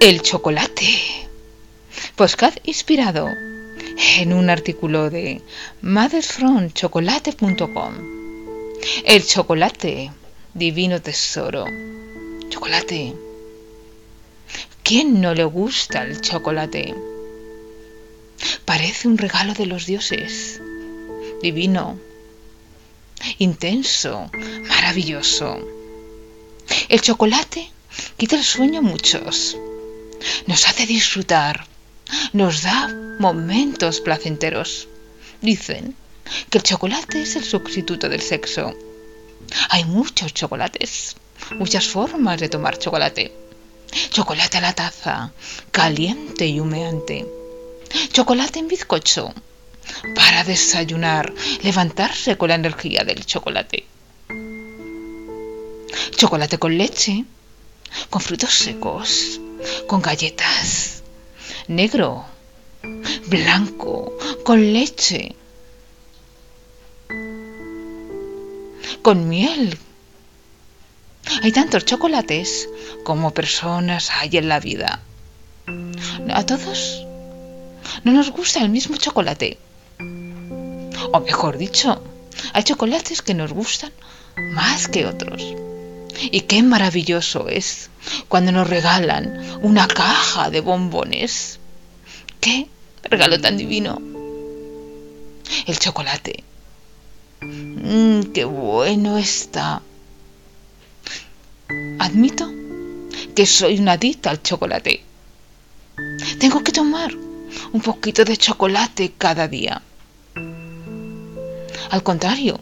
El chocolate. Postcard inspirado en un artículo de mothersfromchocolate.com. El chocolate, divino tesoro. Chocolate. ¿Quién no le gusta el chocolate? Parece un regalo de los dioses. Divino, intenso, maravilloso. El chocolate quita el sueño a muchos. Nos hace disfrutar. Nos da momentos placenteros. Dicen que el chocolate es el sustituto del sexo. Hay muchos chocolates, muchas formas de tomar chocolate. Chocolate a la taza, caliente y humeante. Chocolate en bizcocho, para desayunar, levantarse con la energía del chocolate. Chocolate con leche, con frutos secos, con galletas, negro, blanco, con leche, con miel. Hay tantos chocolates como personas hay en la vida. A todos no nos gusta el mismo chocolate. O mejor dicho, hay chocolates que nos gustan más que otros. Y qué maravilloso es cuando nos regalan una caja de bombones. ¡Qué regalo tan divino! El chocolate. Mmm, qué bueno está. Admito que soy una adicta al chocolate. Tengo que tomar un poquito de chocolate cada día. Al contrario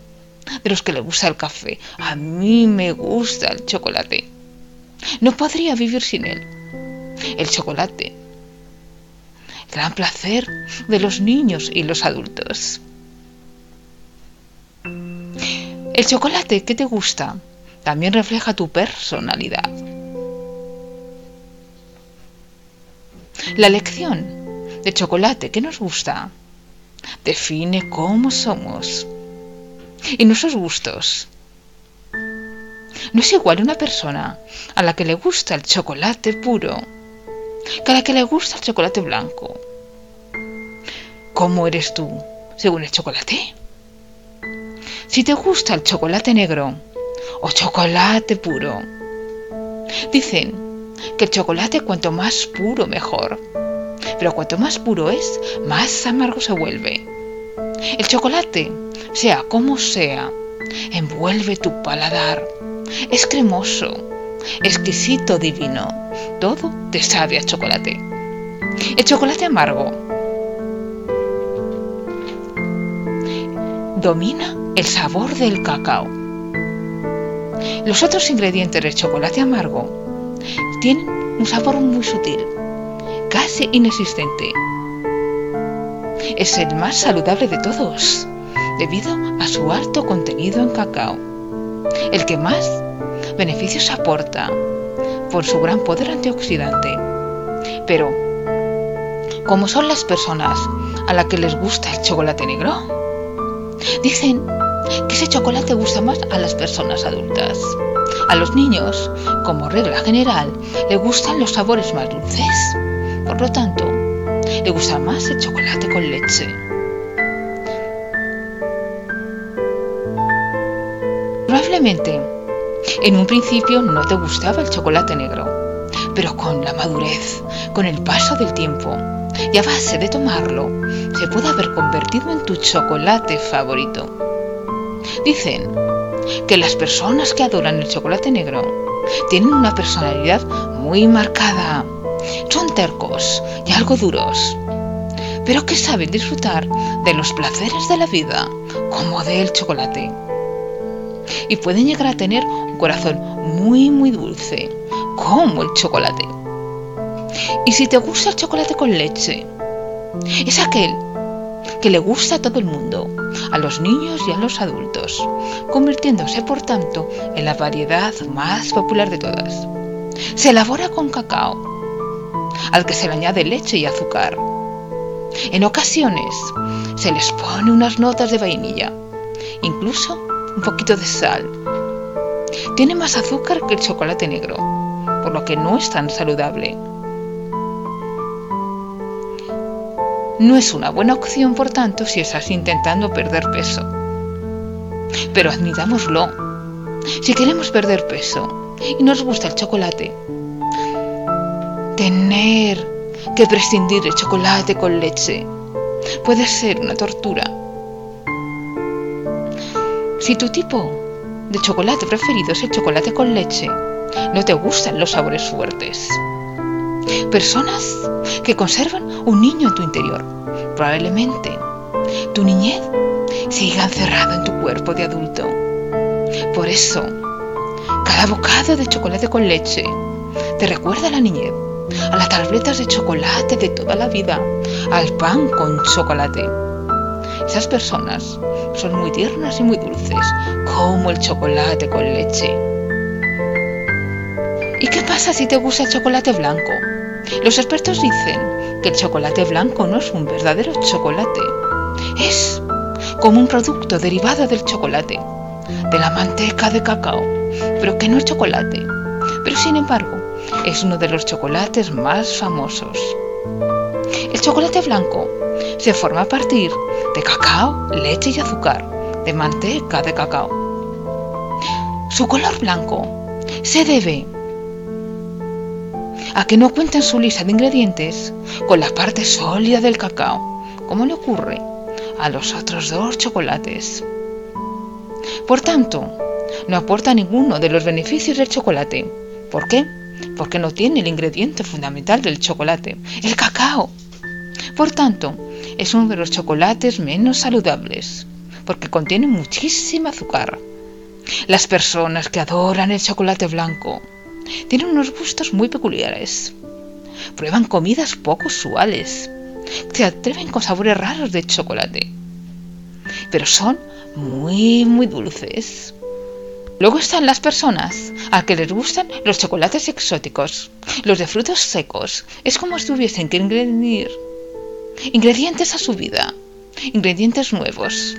de los que le gusta el café, a mí me gusta el chocolate. No podría vivir sin él. El chocolate. Gran placer de los niños y los adultos. El chocolate que te gusta también refleja tu personalidad. La lección de chocolate que nos gusta define cómo somos y nuestros gustos. No es igual una persona a la que le gusta el chocolate puro que a la que le gusta el chocolate blanco. ¿Cómo eres tú según el chocolate? Si te gusta el chocolate negro o chocolate puro. Dicen que el chocolate cuanto más puro mejor. Pero cuanto más puro es, más amargo se vuelve. El chocolate sea como sea, envuelve tu paladar. Es cremoso, exquisito, divino. Todo te sabe a chocolate. El chocolate amargo domina el sabor del cacao. Los otros ingredientes del chocolate amargo tienen un sabor muy sutil, casi inexistente. Es el más saludable de todos debido a su alto contenido en cacao, el que más beneficios aporta por su gran poder antioxidante. Pero, ¿cómo son las personas a las que les gusta el chocolate negro? Dicen que ese chocolate gusta más a las personas adultas. A los niños, como regla general, le gustan los sabores más dulces. Por lo tanto, le gusta más el chocolate con leche. Probablemente en un principio no te gustaba el chocolate negro, pero con la madurez, con el paso del tiempo y a base de tomarlo, se puede haber convertido en tu chocolate favorito. Dicen que las personas que adoran el chocolate negro tienen una personalidad muy marcada. Son tercos y algo duros, pero que saben disfrutar de los placeres de la vida como del chocolate y pueden llegar a tener un corazón muy muy dulce, como el chocolate. Y si te gusta el chocolate con leche, es aquel que le gusta a todo el mundo, a los niños y a los adultos, convirtiéndose por tanto en la variedad más popular de todas. Se elabora con cacao, al que se le añade leche y azúcar. En ocasiones se les pone unas notas de vainilla, incluso un poquito de sal. Tiene más azúcar que el chocolate negro, por lo que no es tan saludable. No es una buena opción, por tanto, si estás intentando perder peso. Pero admitámoslo, si queremos perder peso y nos gusta el chocolate, tener que prescindir del chocolate con leche puede ser una tortura. Si tu tipo de chocolate preferido es el chocolate con leche, no te gustan los sabores fuertes. Personas que conservan un niño en tu interior. Probablemente tu niñez siga encerrada en tu cuerpo de adulto. Por eso, cada bocado de chocolate con leche te recuerda a la niñez, a las tabletas de chocolate de toda la vida, al pan con chocolate. Esas personas son muy tiernas y muy dulces, como el chocolate con leche. ¿Y qué pasa si te gusta el chocolate blanco? Los expertos dicen que el chocolate blanco no es un verdadero chocolate. Es como un producto derivado del chocolate, de la manteca de cacao, pero que no es chocolate. Pero sin embargo, es uno de los chocolates más famosos. El chocolate blanco se forma a partir de cacao, leche y azúcar, de manteca de cacao. Su color blanco se debe a que no cuenta en su lista de ingredientes con la parte sólida del cacao, como le ocurre a los otros dos chocolates. Por tanto, no aporta ninguno de los beneficios del chocolate. ¿Por qué? Porque no tiene el ingrediente fundamental del chocolate, el cacao. Por tanto, es uno de los chocolates menos saludables, porque contiene muchísima azúcar. Las personas que adoran el chocolate blanco tienen unos gustos muy peculiares. Prueban comidas poco usuales. Se atreven con sabores raros de chocolate. Pero son muy, muy dulces. Luego están las personas a que les gustan los chocolates exóticos, los de frutos secos. Es como si tuviesen que añadir ingredientes a su vida, ingredientes nuevos.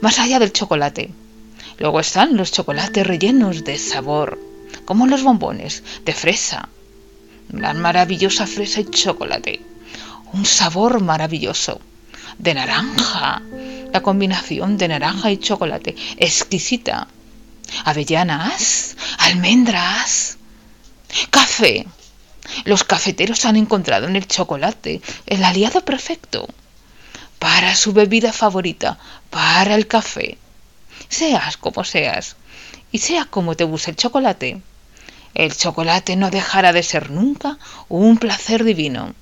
Más allá del chocolate. Luego están los chocolates rellenos de sabor como los bombones de fresa. Una maravillosa fresa y chocolate. Un sabor maravilloso. De naranja. La combinación de naranja y chocolate. Exquisita. Avellanas. Almendras. Café. Los cafeteros han encontrado en el chocolate el aliado perfecto para su bebida favorita, para el café. Seas como seas, y sea como te guste el chocolate, el chocolate no dejará de ser nunca un placer divino.